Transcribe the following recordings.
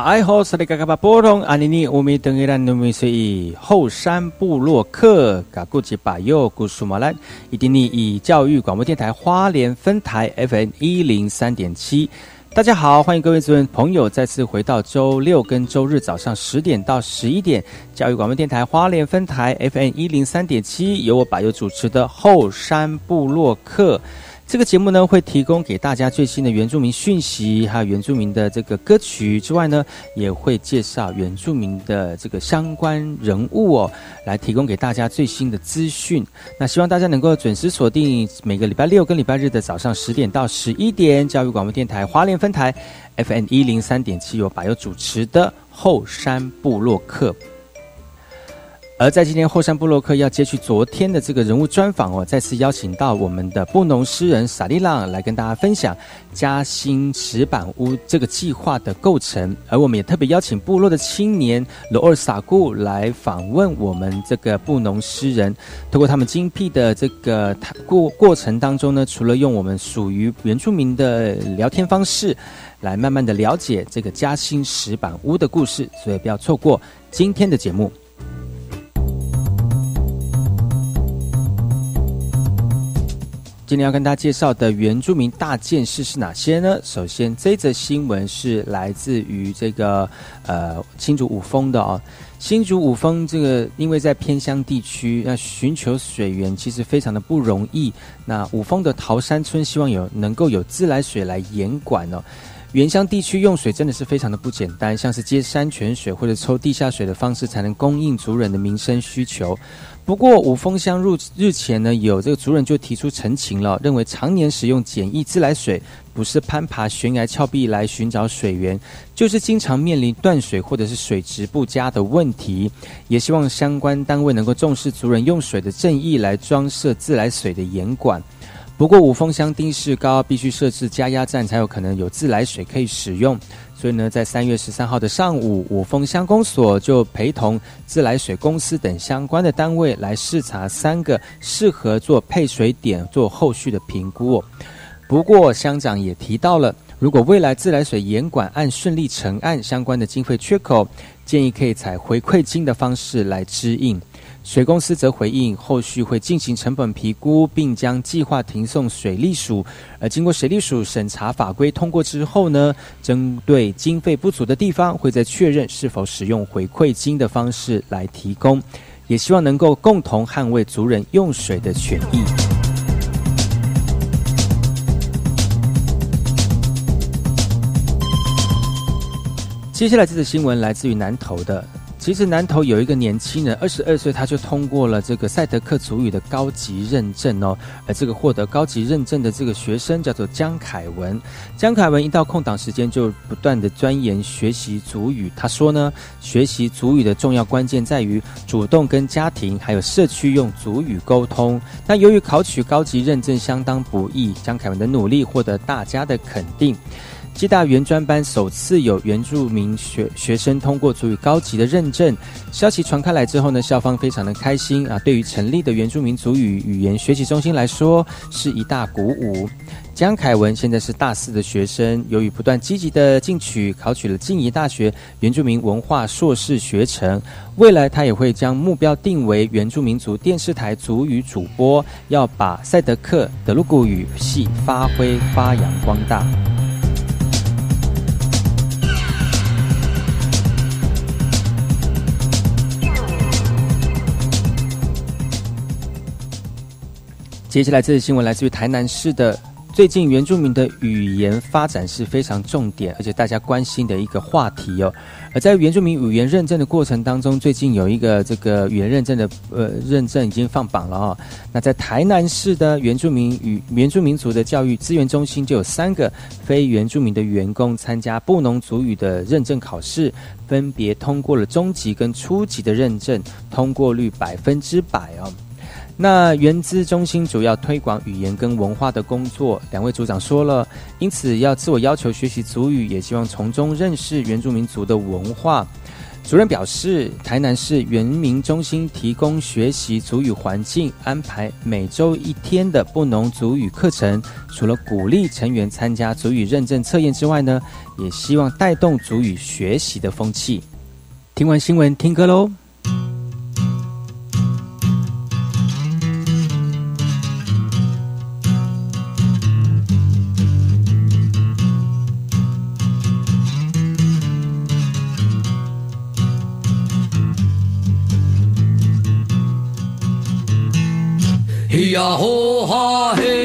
啊，爱好斯里嘎嘎巴波隆阿尼尼乌米登伊兰努米随以后山部落客嘎古吉巴右古苏马兰伊丁尼以教育广播电台花莲分台 FM 一零三点七，大家好，欢迎各位族人朋友再次回到周六跟周日早上十点到十一点，教育广播电台花莲分台 FM 一零三点七，由我把右主持的后山部落客。这个节目呢，会提供给大家最新的原住民讯息，还有原住民的这个歌曲之外呢，也会介绍原住民的这个相关人物哦，来提供给大家最新的资讯。那希望大家能够准时锁定每个礼拜六跟礼拜日的早上十点到十一点，教育广播电台华联分台 FM 一零三点七，由百佑主持的后山部落客。而在今天后山布洛克要接续昨天的这个人物专访哦，再次邀请到我们的布农诗人萨利浪来跟大家分享嘉兴石板屋这个计划的构成。而我们也特别邀请部落的青年罗尔萨固来访问我们这个布农诗人，通过他们精辟的这个过过程当中呢，除了用我们属于原住民的聊天方式，来慢慢的了解这个嘉兴石板屋的故事，所以不要错过今天的节目。今天要跟大家介绍的原住民大件事是哪些呢？首先，这则新闻是来自于这个呃新竹五峰的哦。新竹五峰这个因为在偏乡地区，要寻求水源其实非常的不容易。那五峰的桃山村希望有能够有自来水来严管哦。原乡地区用水真的是非常的不简单，像是接山泉水或者抽地下水的方式，才能供应族人的民生需求。不过，五峰乡入日前呢，有这个族人就提出陈情了，认为常年使用简易自来水，不是攀爬悬崖峭壁来寻找水源，就是经常面临断水或者是水质不佳的问题。也希望相关单位能够重视族人用水的正义，来装设自来水的严管。不过，五峰乡地势高，必须设置加压站，才有可能有自来水可以使用。所以呢，在三月十三号的上午，五峰乡公所就陪同自来水公司等相关的单位来视察三个适合做配水点，做后续的评估。不过，乡长也提到了，如果未来自来水严管案顺利成案，相关的经费缺口，建议可以采回馈金的方式来支应。水公司则回应，后续会进行成本评估，并将计划停送水利署。而经过水利署审查法规通过之后呢，针对经费不足的地方，会在确认是否使用回馈金的方式来提供。也希望能够共同捍卫族人用水的权益。接下来这则新闻来自于南投的。其实南投有一个年轻人，二十二岁他就通过了这个赛德克族语的高级认证哦。而这个获得高级认证的这个学生叫做江凯文。江凯文一到空档时间就不断的钻研学习族语。他说呢，学习族语的重要关键在于主动跟家庭还有社区用族语沟通。那由于考取高级认证相当不易，江凯文的努力获得大家的肯定。暨大原专班首次有原住民学学生通过足语高级的认证，消息传开来之后呢，校方非常的开心啊。对于成立的原住民族语语言学习中心来说，是一大鼓舞。江凯文现在是大四的学生，由于不断积极的进取，考取了静宜大学原住民文化硕士学程。未来他也会将目标定为原住民族电视台族语主播，要把赛德克德鲁古语系发挥发扬光大。接下来这则新闻来自于台南市的。最近原住民的语言发展是非常重点，而且大家关心的一个话题哦。而在原住民语言认证的过程当中，最近有一个这个语言认证的呃认证已经放榜了哦。那在台南市的原住民语原住民族的教育资源中心，就有三个非原住民的员工参加布农族语的认证考试，分别通过了中级跟初级的认证，通过率百分之百哦。那原资中心主要推广语言跟文化的工作，两位组长说了，因此要自我要求学习族语，也希望从中认识原住民族的文化。主任表示，台南市原民中心提供学习族语环境，安排每周一天的不农族语课程。除了鼓励成员参加族语认证测验之外呢，也希望带动族语学习的风气。听完新闻，听歌喽。呀吼哈嘿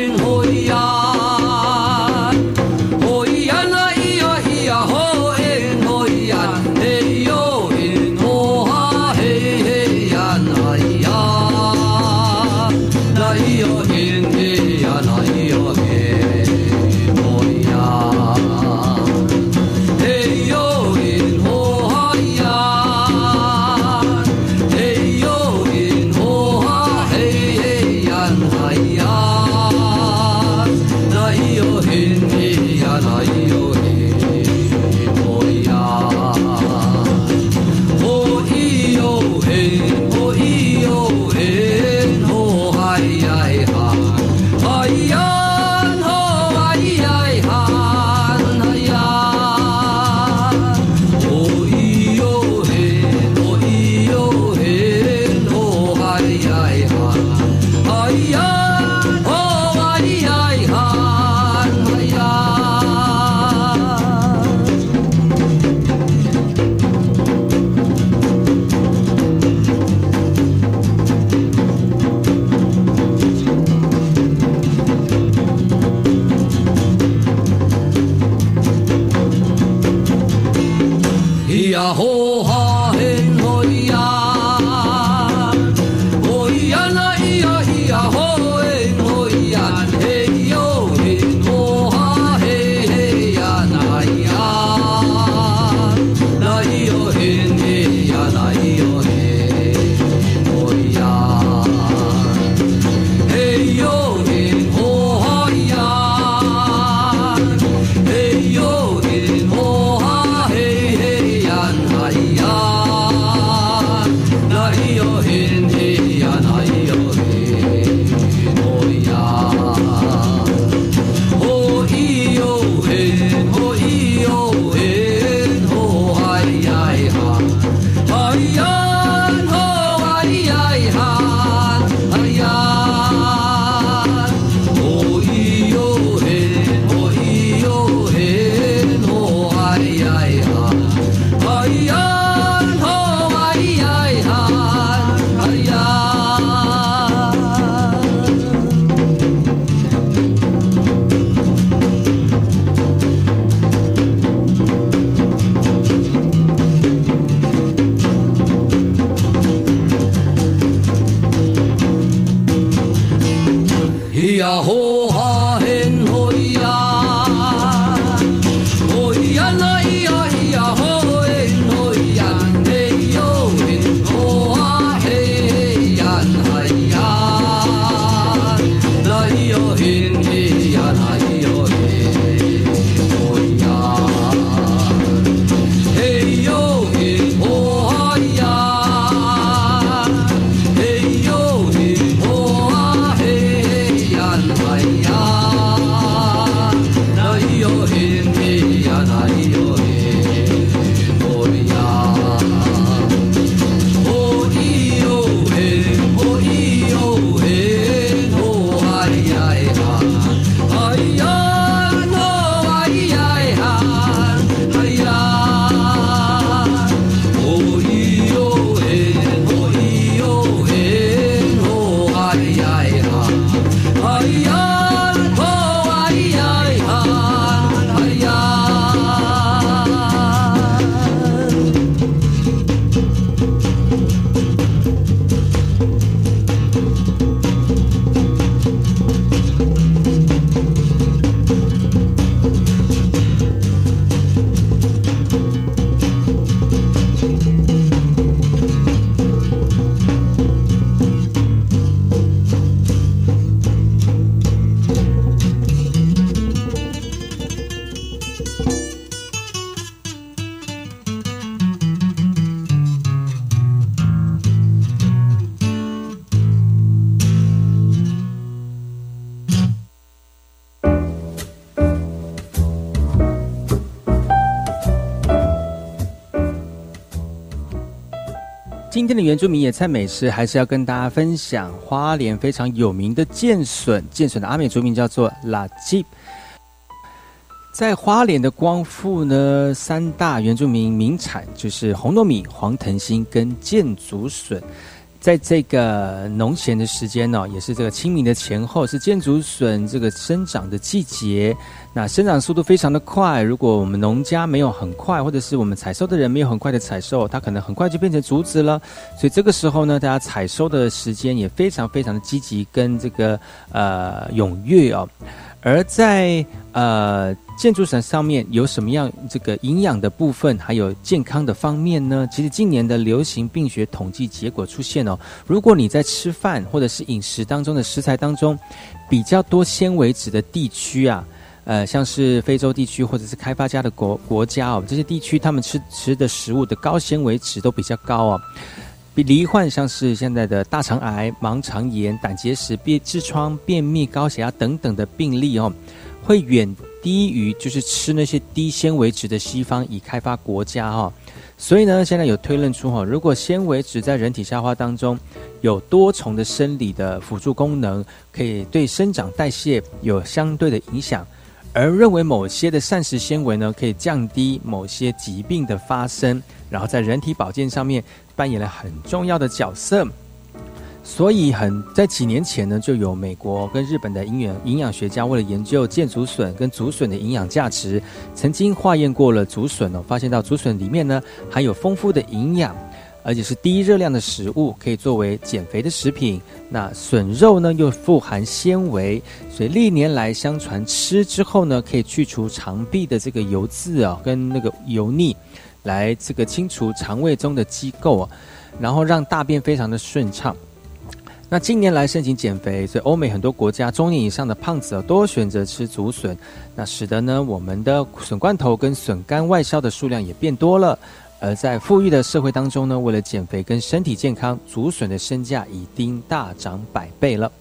今天的原住民野菜美食，还是要跟大家分享花莲非常有名的剑笋。剑笋的阿美族名叫做拉吉。在花莲的光复呢，三大原住民名产就是红糯米、黄藤心跟剑竹笋。在这个农闲的时间呢，也是这个清明的前后，是箭竹笋这个生长的季节。那生长速度非常的快，如果我们农家没有很快，或者是我们采收的人没有很快的采收，它可能很快就变成竹子了。所以这个时候呢，大家采收的时间也非常非常的积极跟这个呃踊跃哦。而在呃建筑伞上面有什么样这个营养的部分，还有健康的方面呢？其实近年的流行病学统计结果出现哦，如果你在吃饭或者是饮食当中的食材当中比较多纤维质的地区啊，呃，像是非洲地区或者是开发家的国国家哦，这些地区他们吃吃的食物的高纤维值都比较高哦。比罹患像是现在的大肠癌、盲肠炎、胆结石、便痔疮、便秘、高血压等等的病例哦，会远低于就是吃那些低纤维质的西方已开发国家哈。所以呢，现在有推论出哈，如果纤维质在人体消化当中有多重的生理的辅助功能，可以对生长代谢有相对的影响。而认为某些的膳食纤维呢，可以降低某些疾病的发生，然后在人体保健上面扮演了很重要的角色。所以，很在几年前呢，就有美国跟日本的营养营养学家为了研究箭竹笋跟竹笋的营养价值，曾经化验过了竹笋哦，发现到竹笋里面呢含有丰富的营养。而且是低热量的食物，可以作为减肥的食品。那笋肉呢，又富含纤维，所以历年来相传吃之后呢，可以去除肠壁的这个油渍啊，跟那个油腻，来这个清除肠胃中的机构啊，然后让大便非常的顺畅。那近年来盛行减肥，所以欧美很多国家中年以上的胖子啊，都选择吃竹笋，那使得呢，我们的笋罐头跟笋干外销的数量也变多了。而在富裕的社会当中呢为了减肥跟身体健康竹笋的身价已经大涨百倍了。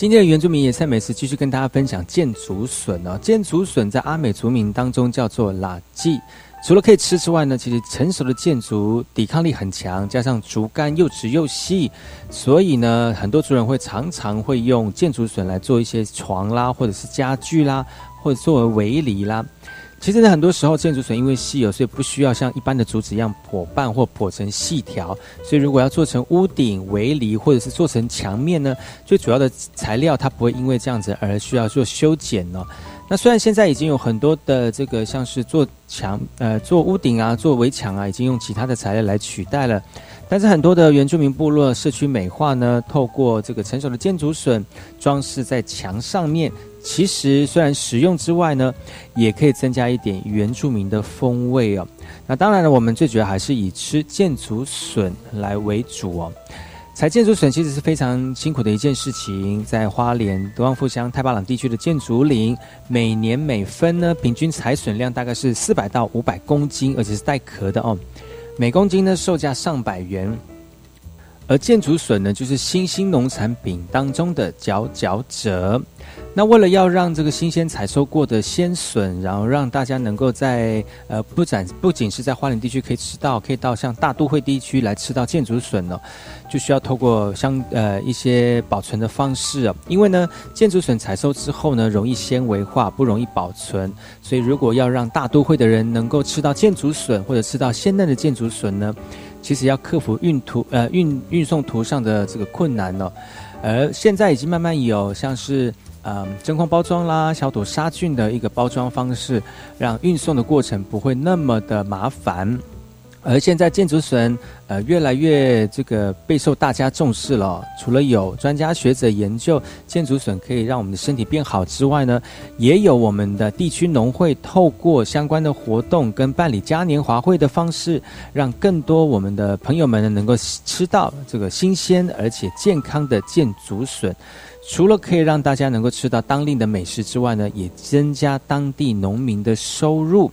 今天的原住民野菜美食继续跟大家分享箭竹笋哦。箭竹笋在阿美族民当中叫做拉季，除了可以吃之外呢，其实成熟的箭竹抵抗力很强，加上竹竿又直又细，所以呢，很多族人会常常会用箭竹笋来做一些床啦，或者是家具啦，或者作为围篱啦。其实呢，很多时候建竹笋因为稀有，所以不需要像一般的竹子一样剖半或剖成细条。所以如果要做成屋顶围篱，或者是做成墙面呢，最主要的材料它不会因为这样子而需要做修剪哦。那虽然现在已经有很多的这个像是做墙呃做屋顶啊做围墙啊，已经用其他的材料来取代了，但是很多的原住民部落社区美化呢，透过这个成熟的箭竹笋装饰在墙上面。其实虽然实用之外呢，也可以增加一点原住民的风味哦。那当然了，我们最主要还是以吃箭竹笋来为主哦。采箭竹笋其实是非常辛苦的一件事情，在花莲德旺富乡太巴朗地区的箭竹林，每年每分呢平均采笋量大概是四百到五百公斤，而且是带壳的哦。每公斤呢售价上百元。而箭竹笋呢，就是新兴农产品当中的佼佼者。那为了要让这个新鲜采收过的鲜笋，然后让大家能够在呃不展不仅是在花莲地区可以吃到，可以到像大都会地区来吃到箭竹笋呢，就需要透过相呃一些保存的方式啊。因为呢，箭竹笋采收之后呢，容易纤维化，不容易保存，所以如果要让大都会的人能够吃到箭竹笋或者吃到鲜嫩的箭竹笋呢，其实要克服运途呃运运送途上的这个困难呢。而现在已经慢慢有像是。嗯，真空包装啦，消毒杀菌的一个包装方式，让运送的过程不会那么的麻烦。而现在建竹笋呃越来越这个备受大家重视了。除了有专家学者研究建竹笋可以让我们的身体变好之外呢，也有我们的地区农会透过相关的活动跟办理嘉年华会的方式，让更多我们的朋友们呢能够吃到这个新鲜而且健康的建竹笋。除了可以让大家能够吃到当地的美食之外呢，也增加当地农民的收入。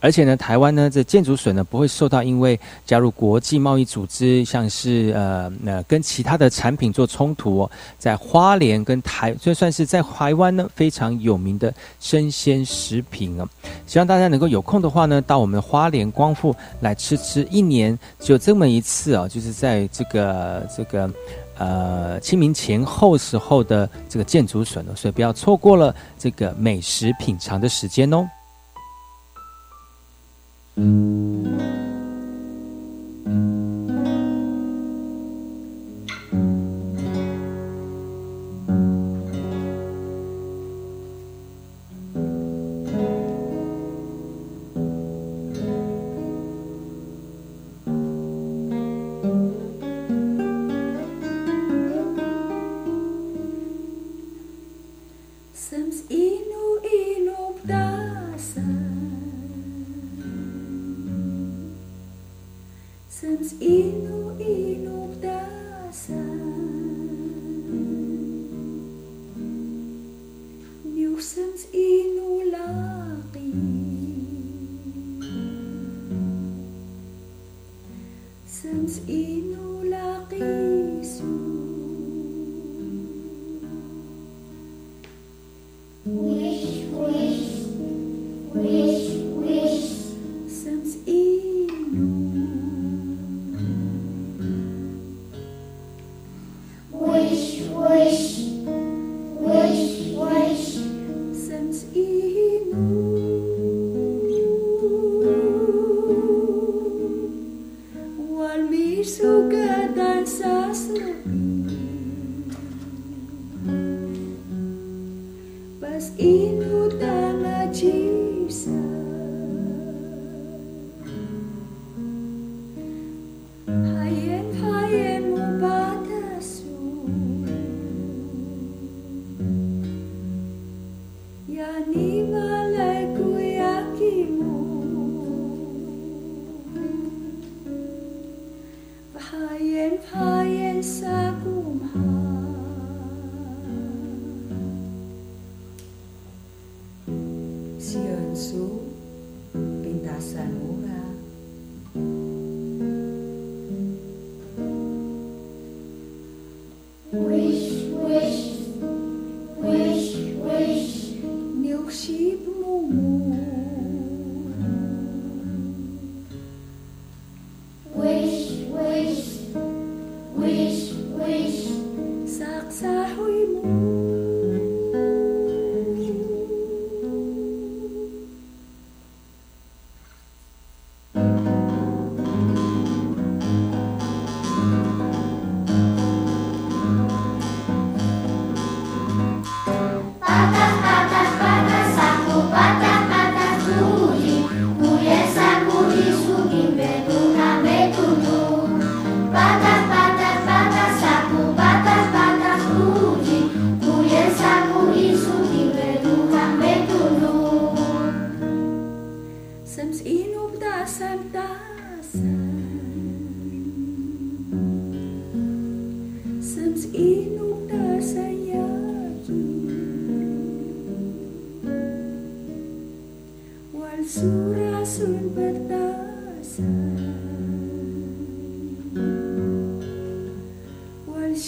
而且呢，台湾呢这建筑笋呢不会受到因为加入国际贸易组织，像是呃呃跟其他的产品做冲突哦。在花莲跟台，就算是在台湾呢非常有名的生鲜食品啊。希望大家能够有空的话呢，到我们花莲光复来吃吃，一年就这么一次啊，就是在这个这个。呃，清明前后时候的这个建筑笋哦，所以不要错过了这个美食品尝的时间哦。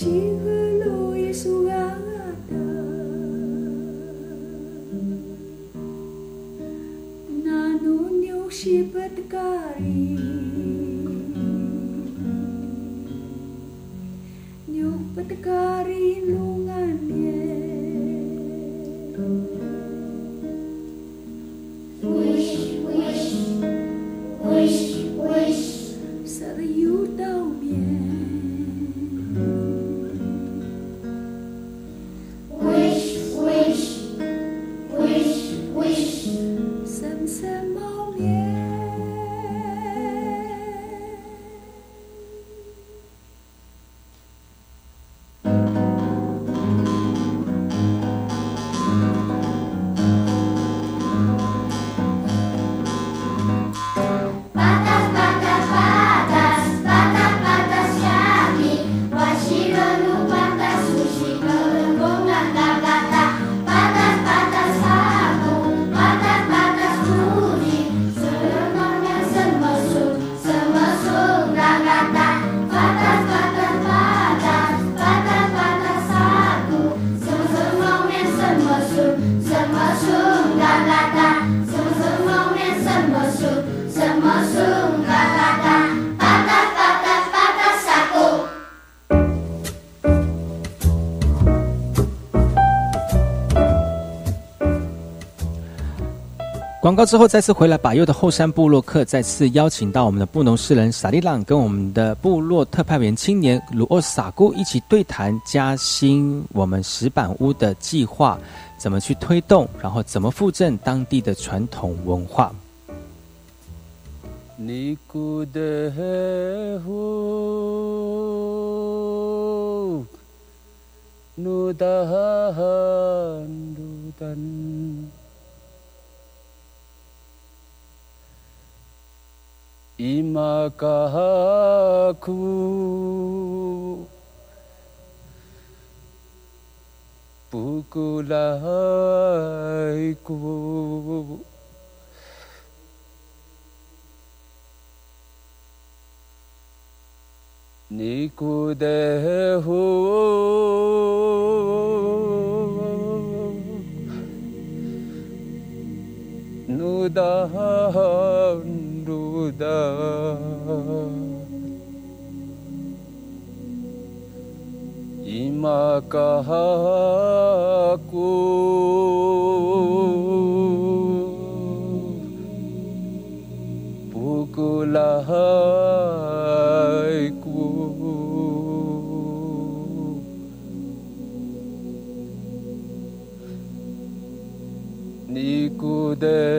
机会。广告之后再次回来，把右的后山部落客再次邀请到我们的布农诗人萨利朗，跟我们的部落特派员青年鲁奥萨姑一起对谈加新我们石板屋的计划，怎么去推动，然后怎么复振当地的传统文化。尼古德呼努达努丹。今かく膨らいく肉でふぬだ かくぷらいく肉で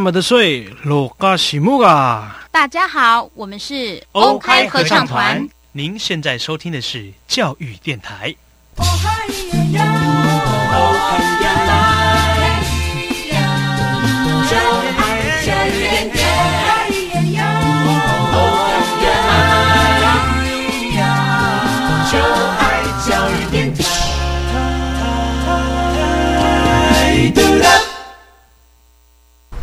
么的水罗嘎西木！大家好，我们是 OK 合唱团。您现在收听的是教育电台。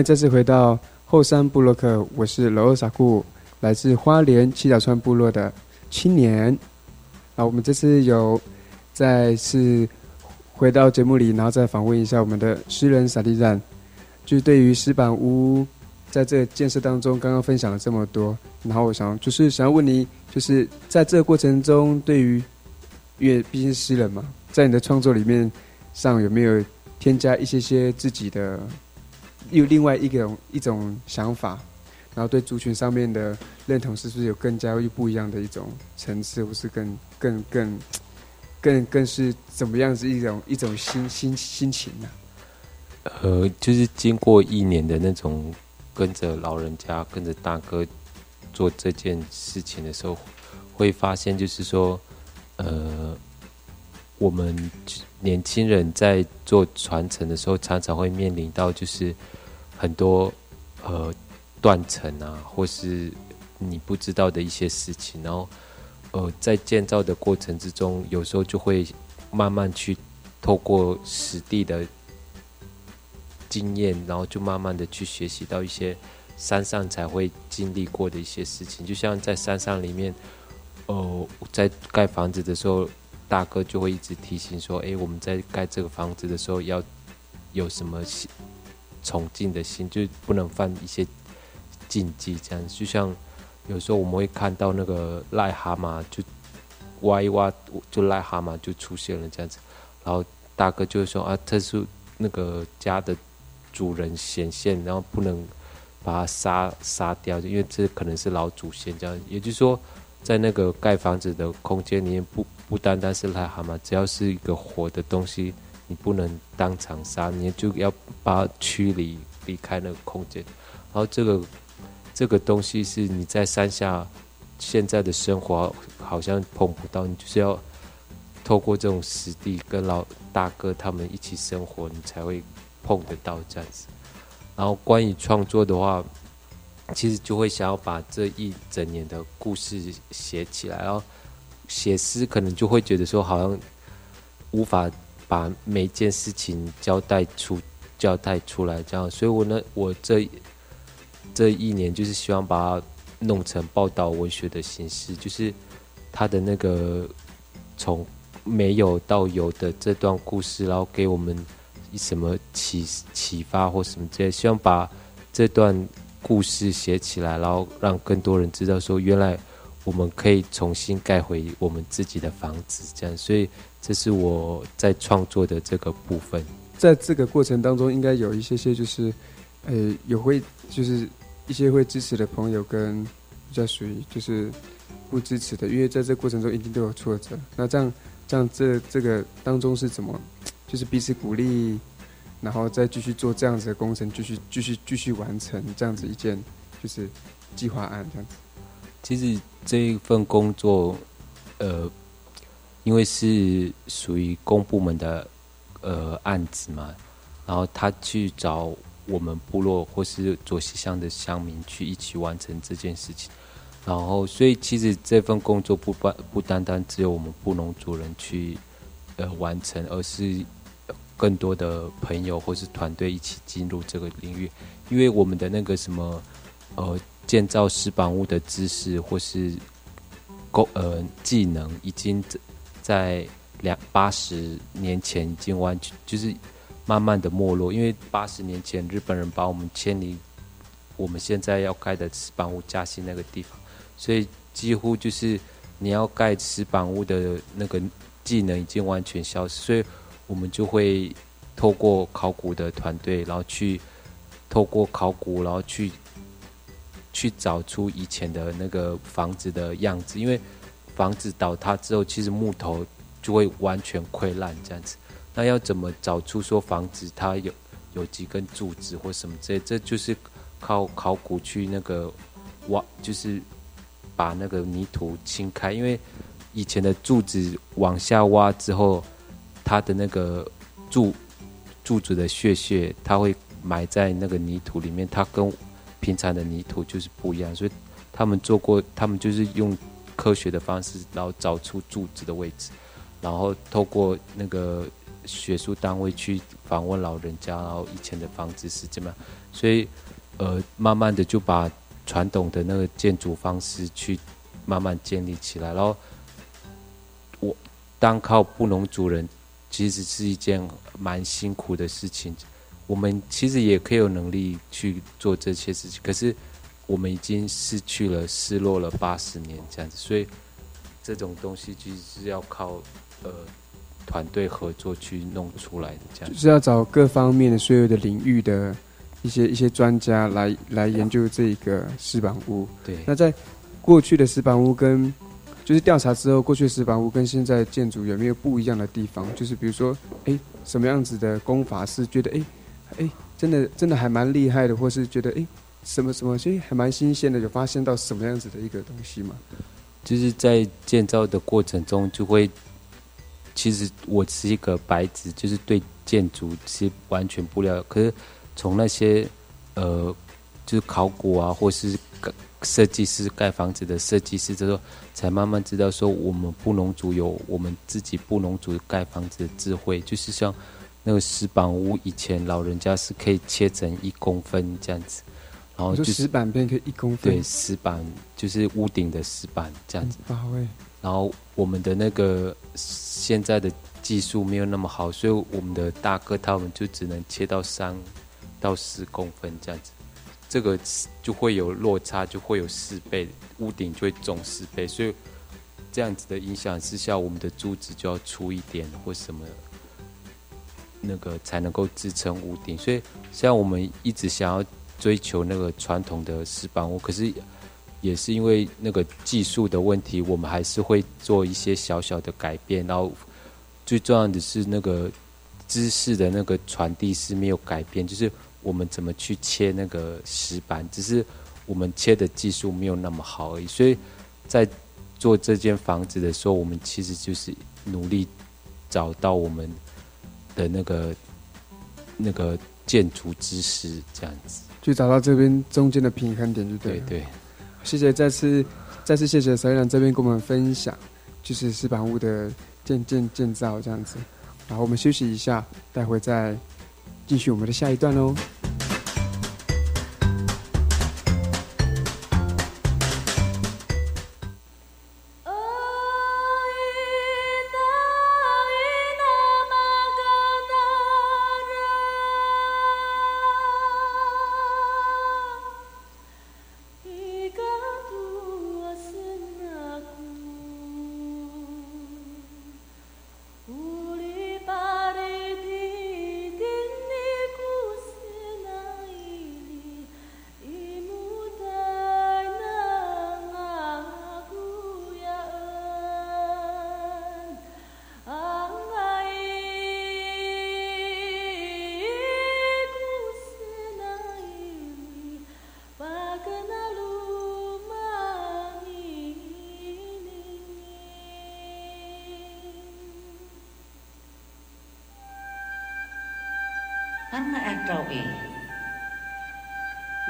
迎再次回到后山部落客，我是罗萨库，来自花莲七角川部落的青年。啊，我们这次有再次回到节目里，然后再访问一下我们的诗人萨利赞，就对于石板屋在这个建设当中，刚刚分享了这么多，然后我想就是想要问你，就是在这个过程中，对于因为毕竟是诗人嘛，在你的创作里面上有没有添加一些些自己的？有另外一种一种想法，然后对族群上面的认同是不是有更加又不一样的一种层次，或是更更更更更是怎么样子一种一种心心心情呢、呃，就是经过一年的那种跟着老人家、跟着大哥做这件事情的时候，会发现就是说，呃，我们年轻人在做传承的时候，常常会面临到就是很多呃断层啊，或是你不知道的一些事情，然后呃在建造的过程之中，有时候就会慢慢去透过实地的经验，然后就慢慢的去学习到一些山上才会经历过的一些事情，就像在山上里面，哦、在盖房子的时候，大哥就会一直提醒说，诶，我们在盖这个房子的时候要有什么崇敬的心，就不能犯一些禁忌，这样就像有时候我们会看到那个癞蛤蟆就挖一挖，就癞蛤蟆就出现了这样子，然后大哥就会说啊，这是那个家的主人显现，然后不能把它杀杀掉，因为这可能是老祖先这样。也就是说，在那个盖房子的空间里面，不不单单是癞蛤蟆，只要是一个活的东西，你不能当场杀，你就要把驱离离开那个空间。然后这个这个东西是你在山下现在的生活好像碰不到，你就是要透过这种实地跟老大哥他们一起生活，你才会碰得到这样子。然后关于创作的话，其实就会想要把这一整年的故事写起来，然后写诗可能就会觉得说好像无法把每件事情交代出交代出来这样，所以我呢，我这这一年就是希望把它弄成报道文学的形式，就是他的那个从没有到有的这段故事，然后给我们什么启启发或什么之类，希望把这段故事写起来，然后让更多人知道说，原来我们可以重新盖回我们自己的房子，这样。所以这是我在创作的这个部分。在这个过程当中，应该有一些些就是，呃，有会就是一些会支持的朋友，跟比较属于就是不支持的，因为在这过程中一定都有挫折。那这样这样这这个当中是怎么，就是彼此鼓励，然后再继续做这样子的工程，继续继续继续完成这样子一件就是计划案这样子。其实这一份工作，呃，因为是属于公部门的呃案子嘛，然后他去找我们部落或是左西乡的乡民去一起完成这件事情，然后所以其实这份工作不单不单单只有我们布农族人去呃完成，而是更多的朋友或是团队一起进入这个领域，因为我们的那个什么呃。建造石板屋的知识或是工呃技能，已经在两八十年前已经完全就是慢慢的没落。因为八十年前日本人把我们迁离我们现在要盖的石板屋嘉兴那个地方，所以几乎就是你要盖石板屋的那个技能已经完全消失。所以我们就会透过考古的团队，然后去透过考古，然后去。去找出以前的那个房子的样子，因为房子倒塌之后，其实木头就会完全溃烂这样子。那要怎么找出说房子它有有几根柱子或什么之类？这就是靠考古去那个挖，就是把那个泥土清开。因为以前的柱子往下挖之后，它的那个柱柱子的血血，它会埋在那个泥土里面，它跟平常的泥土就是不一样，所以他们做过，他们就是用科学的方式，然后找出柱子的位置，然后透过那个学术单位去访问老人家，然后以前的房子是怎么样，所以呃，慢慢的就把传统的那个建筑方式去慢慢建立起来，然后我单靠布农族人，其实是一件蛮辛苦的事情。我们其实也可以有能力去做这些事情，可是我们已经失去了、失落了八十年这样子，所以这种东西其实是要靠呃团队合作去弄出来的，这样就是要找各方面的所有的领域的一些一些专家来来研究这一个石板屋。对，那在过去的石板屋跟就是调查之后，过去的石板屋跟现在建筑有没有不一样的地方？就是比如说，哎，什么样子的工法是觉得哎。哎，真的真的还蛮厉害的，或是觉得哎，什么什么，所以还蛮新鲜的，有发现到什么样子的一个东西吗？就是在建造的过程中，就会，其实我是一个白纸，就是对建筑是完全不了。可是从那些呃，就是考古啊，或是设计师盖房子的设计师之后，才慢慢知道说，我们布农族有我们自己布农族盖房子的智慧，就是像。那个石板屋以前老人家是可以切成一公分这样子，然后就石板片可以一公分。对，石板就是屋顶的石板这样子。然后我们的那个现在的技术没有那么好，所以我们的大哥他们就只能切到三到四公分这样子，这个就会有落差，就会有四倍，屋顶就会重四倍，所以这样子的影响之下，我们的柱子就要粗一点或什么。那个才能够支撑屋顶，所以像我们一直想要追求那个传统的石板屋，可是也是因为那个技术的问题，我们还是会做一些小小的改变。然后最重要的是那个知识的那个传递是没有改变，就是我们怎么去切那个石板，只是我们切的技术没有那么好而已。所以在做这间房子的时候，我们其实就是努力找到我们。的那个那个建筑知识这样子。去找到这边中间的平衡点就对了。对对，谢谢再次再次谢谢小院长这边跟我们分享，就是石板屋的建建建造这样子。然后我们休息一下，待会再继续我们的下一段哦。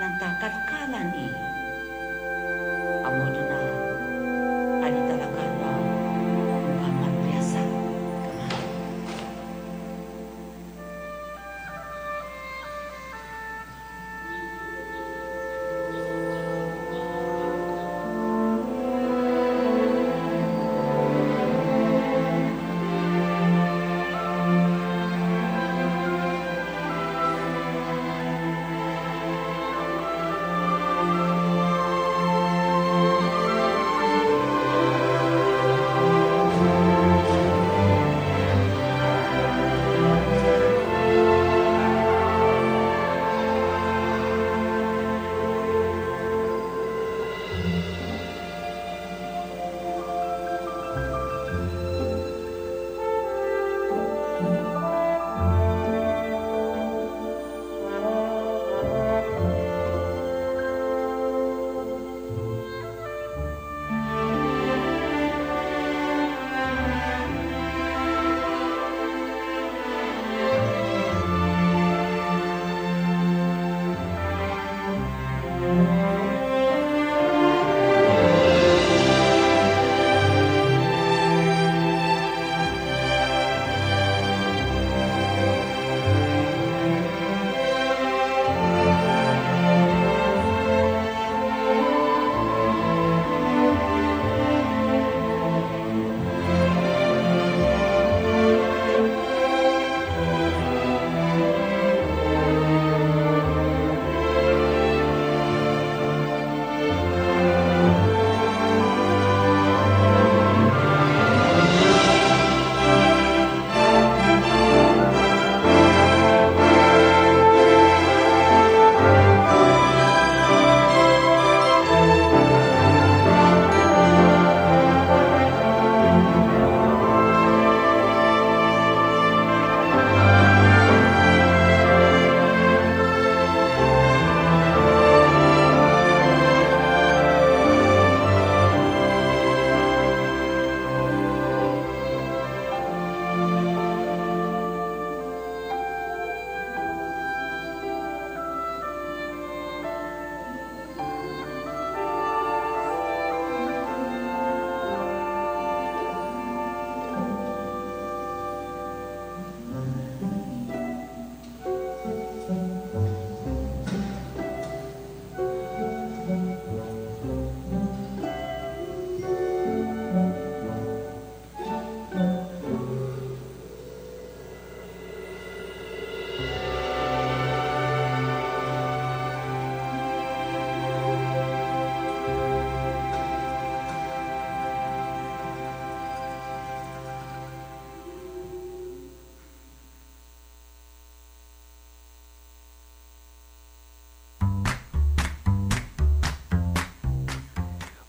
lantakan kalani amoni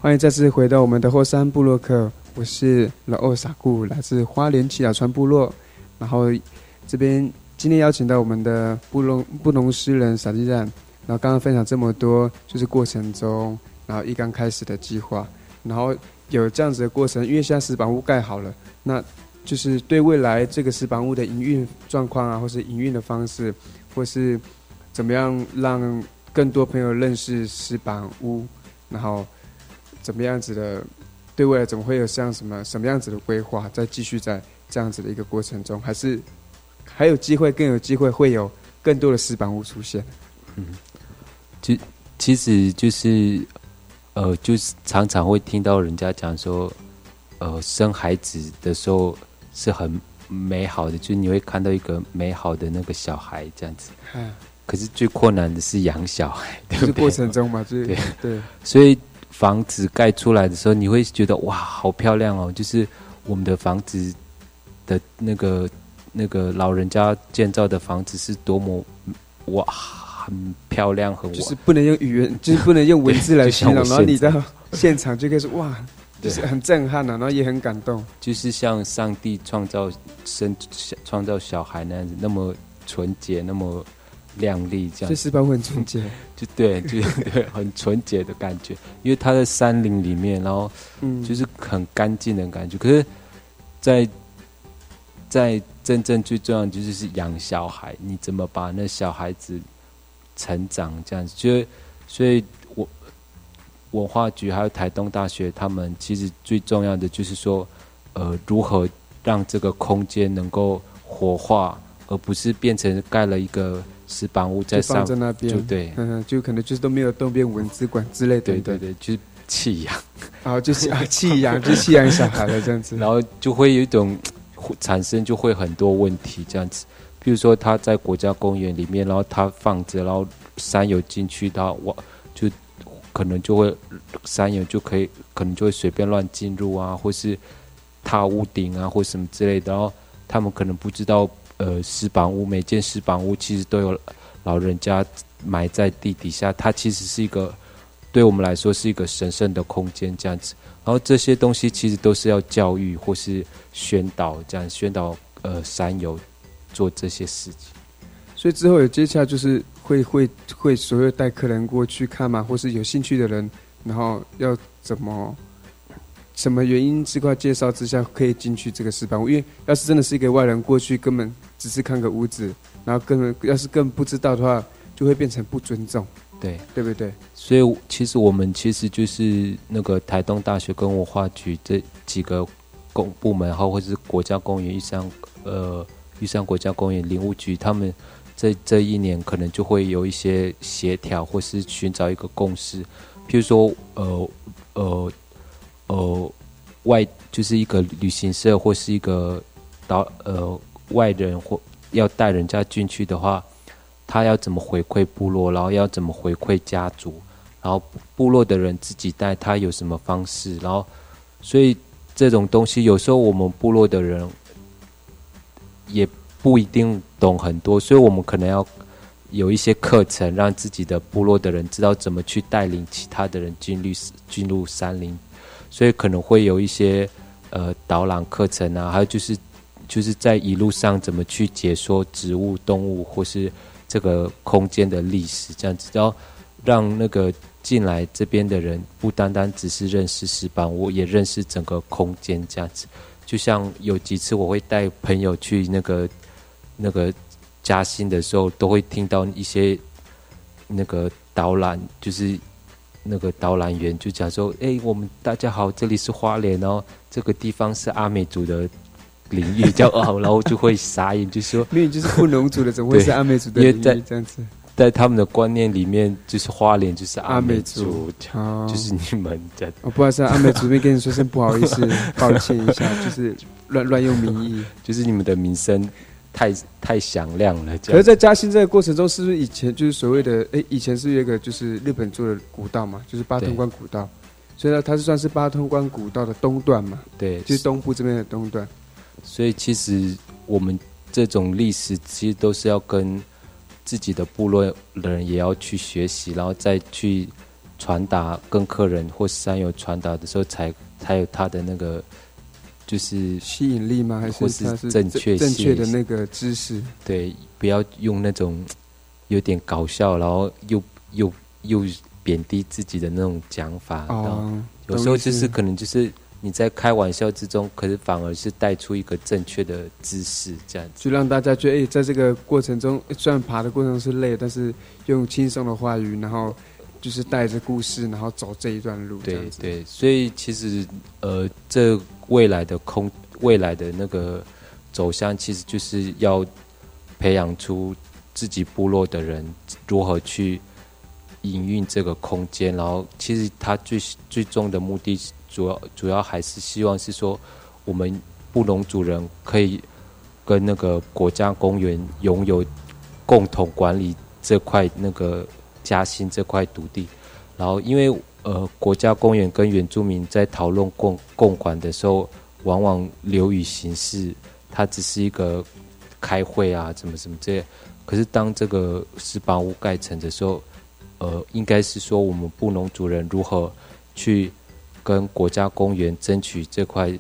欢迎再次回到我们的后山部落客，我是老二傻固，来自花莲七雅川部落。然后这边今天邀请到我们的布隆布农诗人傻鸡蛋，然后刚刚分享这么多，就是过程中，然后一刚开始的计划，然后有这样子的过程，因为现在石板屋盖好了，那就是对未来这个石板屋的营运状况啊，或是营运的方式，或是怎么样让更多朋友认识石板屋，然后怎么样子的对未来怎么会有像什么什么样子的规划，再继续在这样子的一个过程中，还是还有机会更有机会会有更多的石板屋出现。嗯，就其实就是呃，就是常常会听到人家讲说，呃，生孩子的时候是很美好的，就是你会看到一个美好的那个小孩这样子。嗯。可是最困难的是养小孩，就是过程中嘛，对对。所以房子盖出来的时候，你会觉得哇，好漂亮哦！就是我们的房子的那个那个老人家建造的房子是多么哇，很漂亮，很就是不能用语言，就是不能用文字来形容。然后你到现场就开始哇，就是很震撼啊，然后也很感动。就是像上帝创造生创造小孩那样子，那么纯洁，那么。亮丽这样，这石板屋很纯洁，就对，就 对，很纯洁的感觉。因为它在山林里面，然后，嗯，就是很干净的感觉。可是，在在真正最重要的就是是养小孩，你怎么把那小孩子成长这样子？就所以，我文化局还有台东大学，他们其实最重要的就是说，呃，如何让这个空间能够活化，而不是变成盖了一个。石板屋在上，在那边，就对，嗯，就可能就是都没有动变文字馆之类的，对对对，就是弃养，然 后就是啊 弃养，就弃养小孩了这样子，然后就会有一种产生，就会很多问题这样子。比如说他在国家公园里面，然后他放着，然后山友进去，他我就可能就会山友就可以，可能就会随便乱进入啊，或是踏屋顶啊，或什么之类的，然后他们可能不知道。呃，石板屋每间石板屋其实都有老人家埋在地底下，它其实是一个对我们来说是一个神圣的空间这样子。然后这些东西其实都是要教育或是宣导，这样宣导呃山友做这些事情。所以之后有接下来就是会会会所有带客人过去看嘛，或是有兴趣的人，然后要怎么？什么原因？这块介绍之下可以进去这个石板屋？因为要是真的是一个外人过去，根本只是看个屋子，然后根本要是更不知道的话，就会变成不尊重。对，对不对？所以其实我们其实就是那个台东大学跟文化局这几个公部门，然后或者是国家公园玉山呃玉山国家公园林务局，他们这这一年可能就会有一些协调，或是寻找一个共识。譬如说，呃呃。呃，外就是一个旅行社或是一个导呃外人或要带人家进去的话，他要怎么回馈部落，然后要怎么回馈家族，然后部落的人自己带他有什么方式，然后所以这种东西有时候我们部落的人也不一定懂很多，所以我们可能要有一些课程，让自己的部落的人知道怎么去带领其他的人进入进入山林。所以可能会有一些呃导览课程啊，还有就是就是在一路上怎么去解说植物、动物或是这个空间的历史，这样子，然后让那个进来这边的人不单单只是认识石板我，也认识整个空间这样子。就像有几次我会带朋友去那个那个嘉兴的时候，都会听到一些那个导览，就是。那个导览员就讲说：“哎，我们大家好，这里是花莲哦，这个地方是阿美族的领域，叫哦，然后就会傻眼，就说 明明就是布农族的，怎么会是阿美族的领域？这样子，在他们的观念里面，就是花莲就是阿美族，就是你们的。哦，不好意思，阿美族，没跟你说声不好意思，抱歉一下，就是乱乱用名义，就是你们的名声。”太太响亮了。可是，在嘉兴这个过程中，是不是以前就是所谓的？哎，以前是有一个就是日本做的古道嘛，就是八通关古道，所以呢，它是算是八通关古道的东段嘛。对，就是东部这边的东段。所以，其实我们这种历史，其实都是要跟自己的部落的人也要去学习，然后再去传达，跟客人或山友传达的时候，才才有他的那个。就是吸引力吗？还是它是正确正确的那个知识？对，不要用那种有点搞笑，然后又又又贬低自己的那种讲法。哦，有时候就是可能就是你在开玩笑之中，可是反而是带出一个正确的姿势，这样子，就让大家觉得，哎，在这个过程中，虽然爬的过程是累，但是用轻松的话语，然后就是带着故事，然后走这一段路。对对，所以其实呃，这未来的空未来的那个走向，其实就是要培养出自己部落的人如何去。营运这个空间，然后其实他最最终的目的，主要主要还是希望是说，我们布农族人可以跟那个国家公园拥有共同管理这块那个嘉兴这块土地，然后因为呃国家公园跟原住民在讨论共共管的时候，往往流于形式，它只是一个开会啊，怎么怎么这，可是当这个石板屋盖成的时候。呃，应该是说我们布农族人如何去跟国家公园争取这块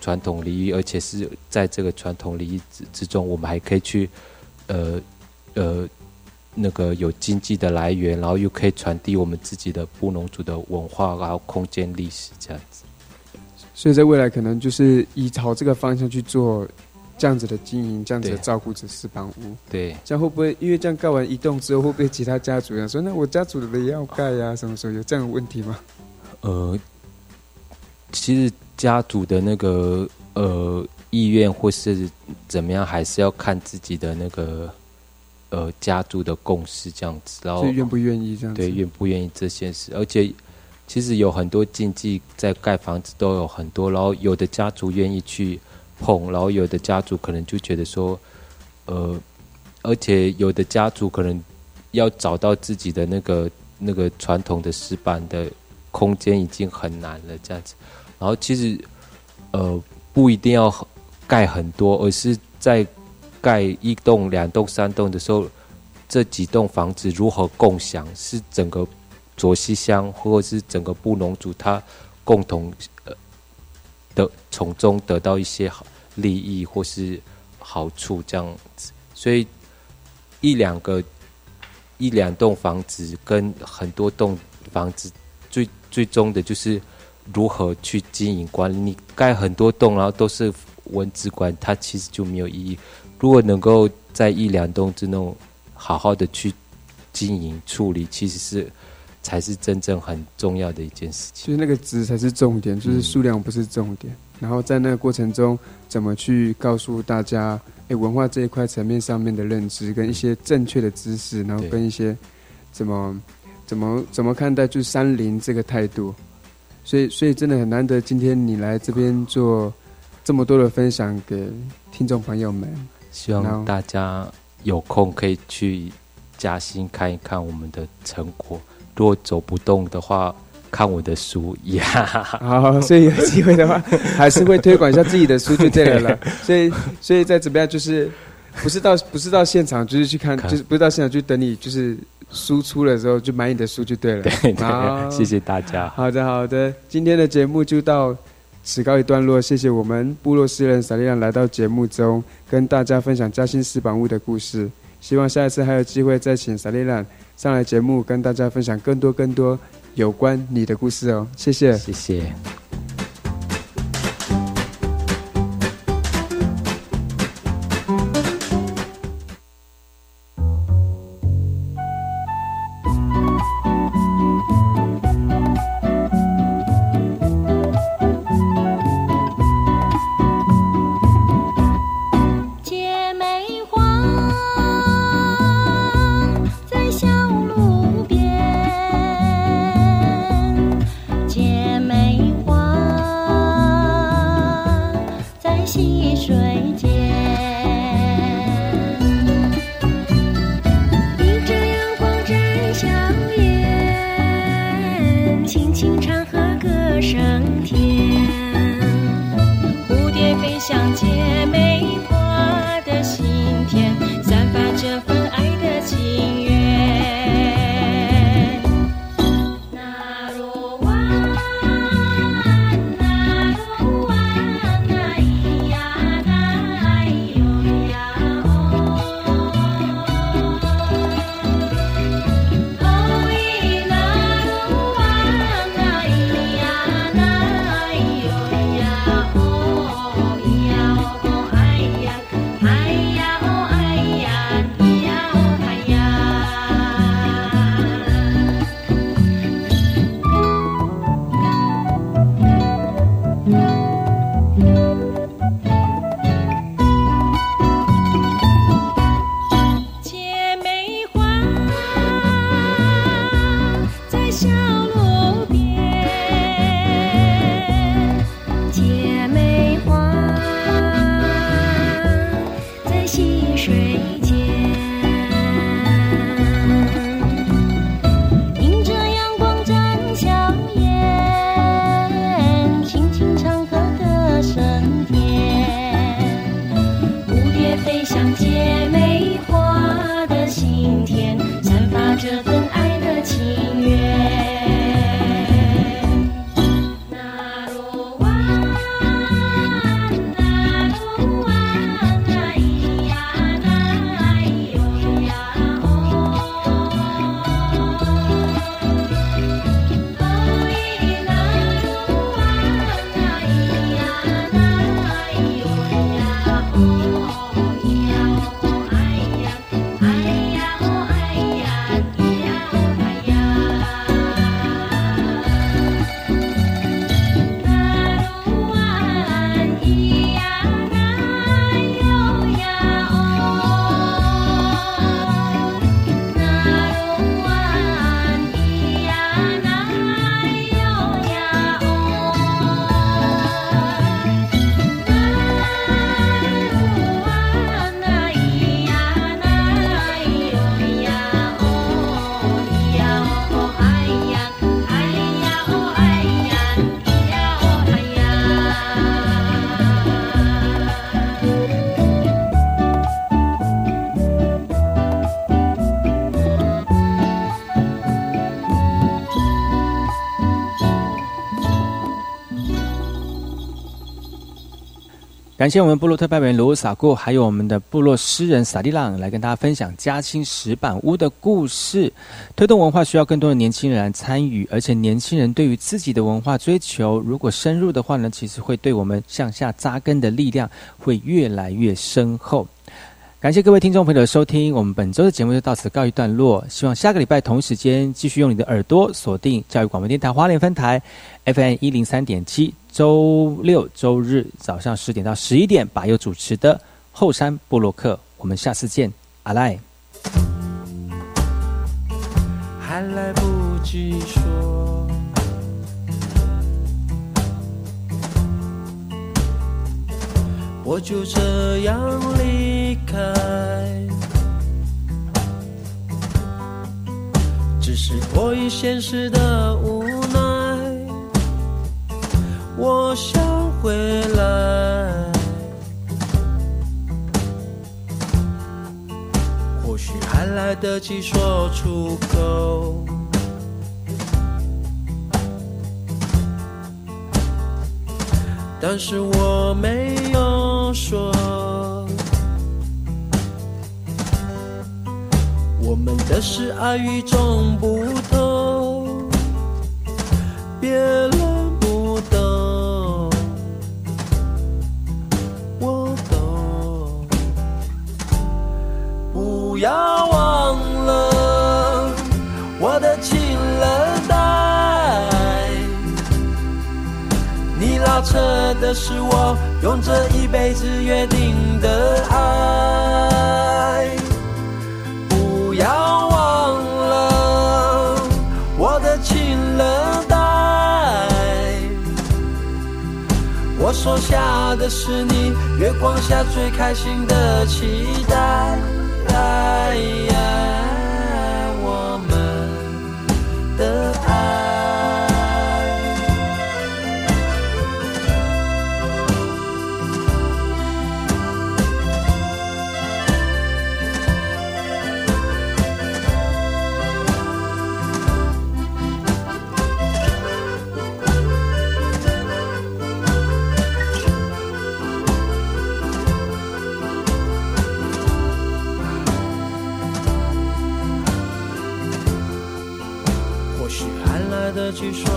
传统利益，而且是在这个传统利益之之中，我们还可以去呃呃那个有经济的来源，然后又可以传递我们自己的布农族的文化，然后空间历史这样子。所以在未来可能就是以朝这个方向去做。这样子的经营，这样子的照顾这四房屋，对，这样会不会因为这样盖完一栋之后，会不会其他家族人说，那我家族的也要盖呀？什么时候有这样的问题吗？呃，其实家族的那个呃意愿或是怎么样，还是要看自己的那个呃家族的共识这样子，然后愿不愿意这样？对，愿不愿意这件事，而且其实有很多禁忌在盖房子都有很多，然后有的家族愿意去。碰，然后有的家族可能就觉得说，呃，而且有的家族可能要找到自己的那个那个传统的石板的空间已经很难了，这样子。然后其实，呃，不一定要盖很多，而是在盖一栋、两栋、三栋的时候，这几栋房子如何共享，是整个卓西乡或者是整个布农族他共同呃。的从中得到一些好利益或是好处这样子，所以一两个一两栋房子跟很多栋房子，最最终的就是如何去经营管理。你盖很多栋，然后都是文字管，它其实就没有意义。如果能够在一两栋之内好好的去经营处理，其实是。才是真正很重要的一件事情。就是那个值才是重点，就是数量不是重点。然后在那个过程中，怎么去告诉大家，哎，文化这一块层面上面的认知，跟一些正确的知识，然后跟一些怎么怎么怎么看待就是山林这个态度。所以，所以真的很难得，今天你来这边做这么多的分享给听众朋友们。希望大家有空可以去嘉兴看一看我们的成果。如果走不动的话，看我的书呀。好，所以有机会的话，还是会推广一下自己的书就对了了。所以，所以再怎么样，就是不是到不是到现场，就是去看，就是不是到现场就等你，就是输出的时候就买你的书就对了。对，对，谢谢大家。好的，好的，今天的节目就到此告一段落。谢谢我们部落诗人萨利兰来到节目中，跟大家分享嘉兴石板屋的故事。希望下一次还有机会再请萨利兰。上来节目跟大家分享更多更多有关你的故事哦，谢谢，谢谢。想姐妹感谢我们部落特派员罗萨库，还有我们的部落诗人萨利朗来跟大家分享嘉兴石板屋的故事。推动文化需要更多的年轻人来参与，而且年轻人对于自己的文化追求，如果深入的话呢，其实会对我们向下扎根的力量会越来越深厚。感谢各位听众朋友的收听，我们本周的节目就到此告一段落。希望下个礼拜同一时间继续用你的耳朵锁定教育广播电台花莲分台 FM 一零三点七，周六周日早上十点到十一点，把有主持的后山布洛克。我们下次见，阿赖。还来不及说，我就这样离开。只是迫于现实的无奈，我想回来。或许还来得及说出口，但是我没有说。们的事爱与众不同，别人不懂，我懂。不要忘了我的情人带，你拉扯的是我用这一辈子约定的爱。说下的是你月光下最开心的期待。或许还来得及说。